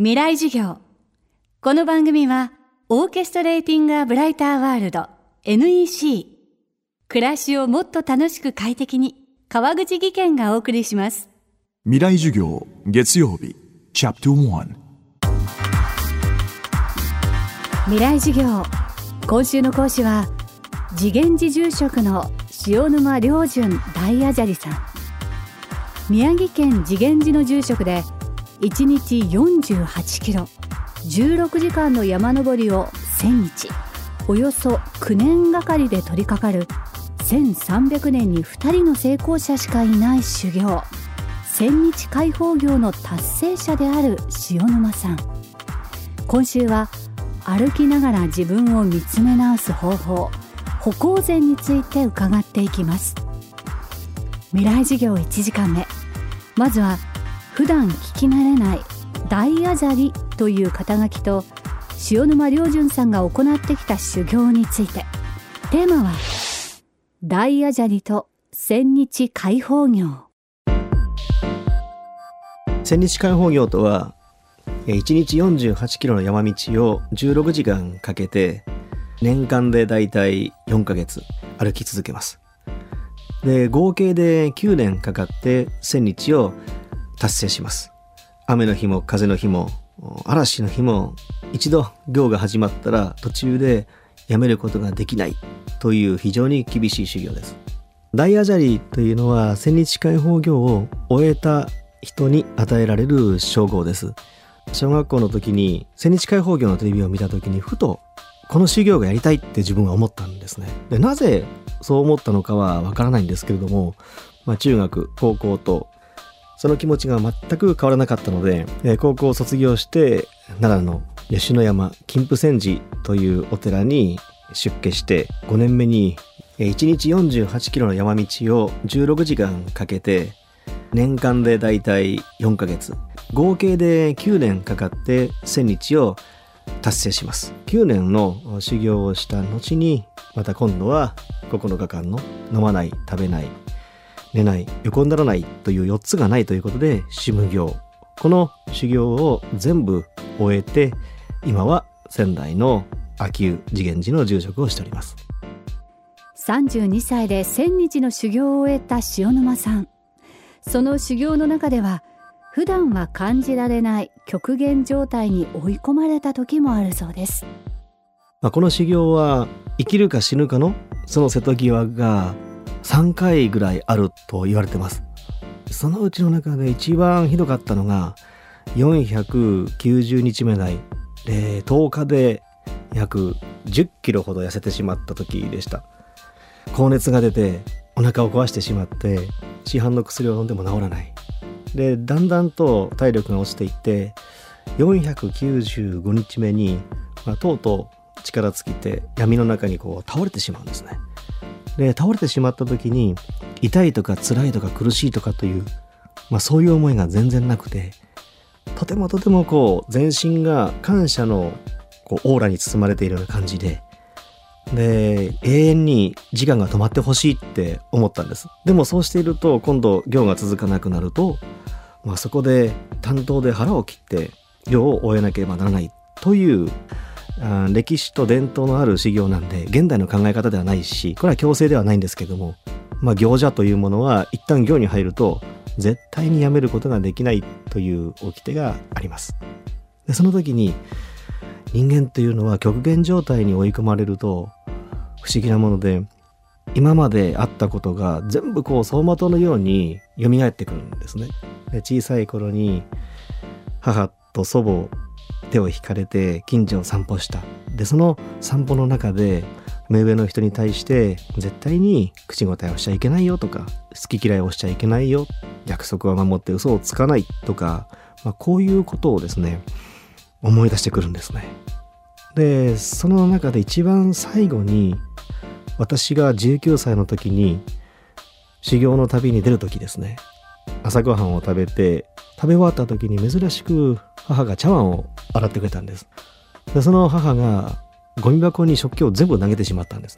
未来授業。この番組はオーケストレーティング・ア・ブライター・ワールド NEC 暮らしをもっと楽しく快適に川口義賢がお送りします。未来授業月曜日チャプター未来授業。今週の講師は次元寺住職の塩沼良順大阿闍さん。宮城県次元寺の住職で1日48キロ。16時間の山登りを1000日。およそ9年がかりで取り掛かる。1300年に2人の成功者しかいない修行。千日解放業の達成者である塩沼さん。今週は歩きながら自分を見つめ直す方法。歩行前について伺っていきます。未来授業1時間目。まずは普段聞き慣れない大アザリという肩書きと塩沼良順さんが行ってきた修行について。テーマは大アザリと千日解放業千日解放業とは1日48キロの山道を16時間かけて年間でだいたい4ヶ月歩き続けます。で合計で9年かかって1000日を達成します。雨の日も風の日も嵐の日も一度行が始まったら途中でやめることができないという非常に厳しい修行です。大アジャリというのは千日解放業を終えた人に与えられる称号です。小学校の時に千日解放業のテレビを見た時にふとこの修行がやりたいって自分は思ったんですね。でなぜそう思ったのかはわからないんですけれども、まあ、中学高校とその気持ちが全く変わらなかったので、え高校を卒業して奈良の吉野山金峰山寺というお寺に出家して5年目に1日48キロの山道を16時間かけて年間でだいたい4ヶ月。合計で9年かかって1000日を達成します。9年の修行をした後にまた今度は9日間の飲まない食べない寝ない横にならないという4つがないということで修無行この修行を全部終えて今は仙台の秋生次元寺の住職をしております。32歳で千日の修行を終えた塩沼さん。その修行の中では普段は感じられない極限状態に追い込まれた時もあるそうです。まあ、この修行は生きるか死ぬかのその瀬戸際が3回ぐらいあると言われてます。そのうちの中で一番ひどかったのが490日目内で10日で約10キロほど痩せてしまった時でした。高熱が出てお腹を壊してしまって市販の薬を飲んでも治らない。でだんだんと体力が落ちていって495日目に、まあ、とうとう力尽きて闇の中にこう倒れてしまうんですね。で倒れてしまった時に痛いとか辛いとか苦しいとかという、まあ、そういう思いが全然なくてとてもとてもこう全身が感謝のこうオーラに包まれているような感じでで永遠に時間が止まってほしいって思ったんです。でもそうしていると今度行が続かなくなると、まあ、そこで担当で腹を切って行を終えなければならないというあ歴史と伝統のある修行なんで現代の考え方ではないしこれは強制ではないんですけども、まあ、行者というものは一旦行に入ると絶対にやめることができないという掟があります。でその時に人間というのは極限状態に追い込まれると不思議なもので今まであったことが全部こう走馬灯のように蘇ってくるんですね。で小さい頃に母と祖母手を引かれて近所を散歩した。でその散歩の中で目上の人に対して絶対に口答えをしちゃいけないよとか好き嫌いをしちゃいけないよ約束は守って嘘をつかないとか、まあ、こういうことをですね思い出してくるんですね。でその中で一番最後に私が19歳の時に修行の旅に出る時ですね。朝ごはんを食べて食べ終わった時に珍しく母が茶碗を洗ってくれたんです。でその母がゴミ箱に食器を全部投げてしまったんです。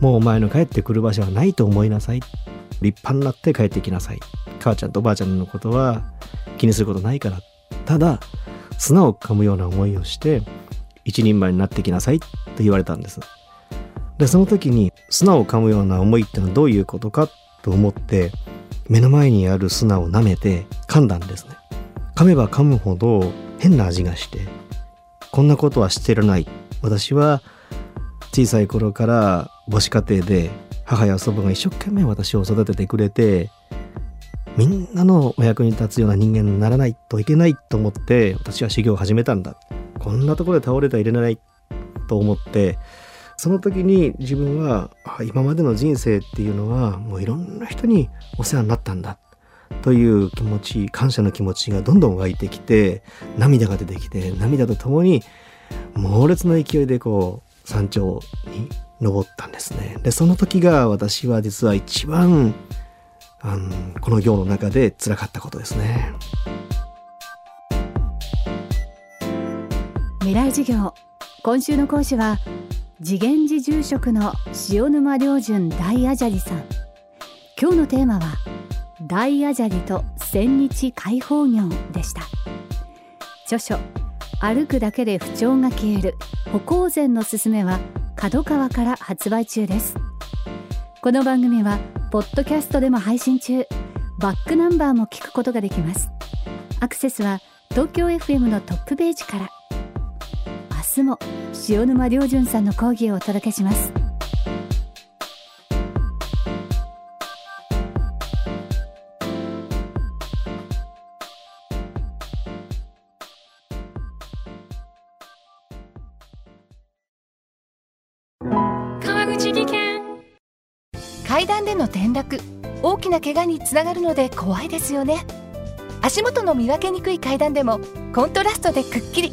もうお前の帰ってくる場所はないと思いなさい。立派になって帰ってきなさい。母ちゃんとおばあちゃんのことは気にすることないから。ただ砂を噛むような思いをして一人前になってきなさい。と言われたんです。でその時に砂を噛むような思いってのはどういうことかと思って目の前にある砂を舐めて噛んだんですね。噛めば噛むほど変な味がしてこんなことはしてらない。私は小さい頃から母子家庭で母や祖母が一生懸命私を育ててくれてみんなのお役に立つような人間にならないといけないと思って私は修行を始めたんだ。こんなところで倒れてはいれないと思ってその時に自分は今までの人生っていうのはもういろんな人にお世話になったんだという気持ち感謝の気持ちがどんどん湧いてきて涙が出てきて涙とともに猛烈な勢いでこう山頂に登ったんですね。でその時が私は実は一番あのこの行の中で辛かったことですね。未来授業今週の講師は次元寺住職の塩沼良順大アジャリさん。今日のテーマは大アジャリと千日解放業でした。著書歩くだけで不調が消える歩行前のすすめは角川から発売中です。この番組はポッドキャストでも配信中バックナンバーも聞くことができます。アクセスは東京 FM のトップページから。明日も塩沼良純さんの講義をお届けします。川口技研。階段での転落。大きな怪我につながるので怖いですよね。足元の見分けにくい階段でもコントラストでくっきり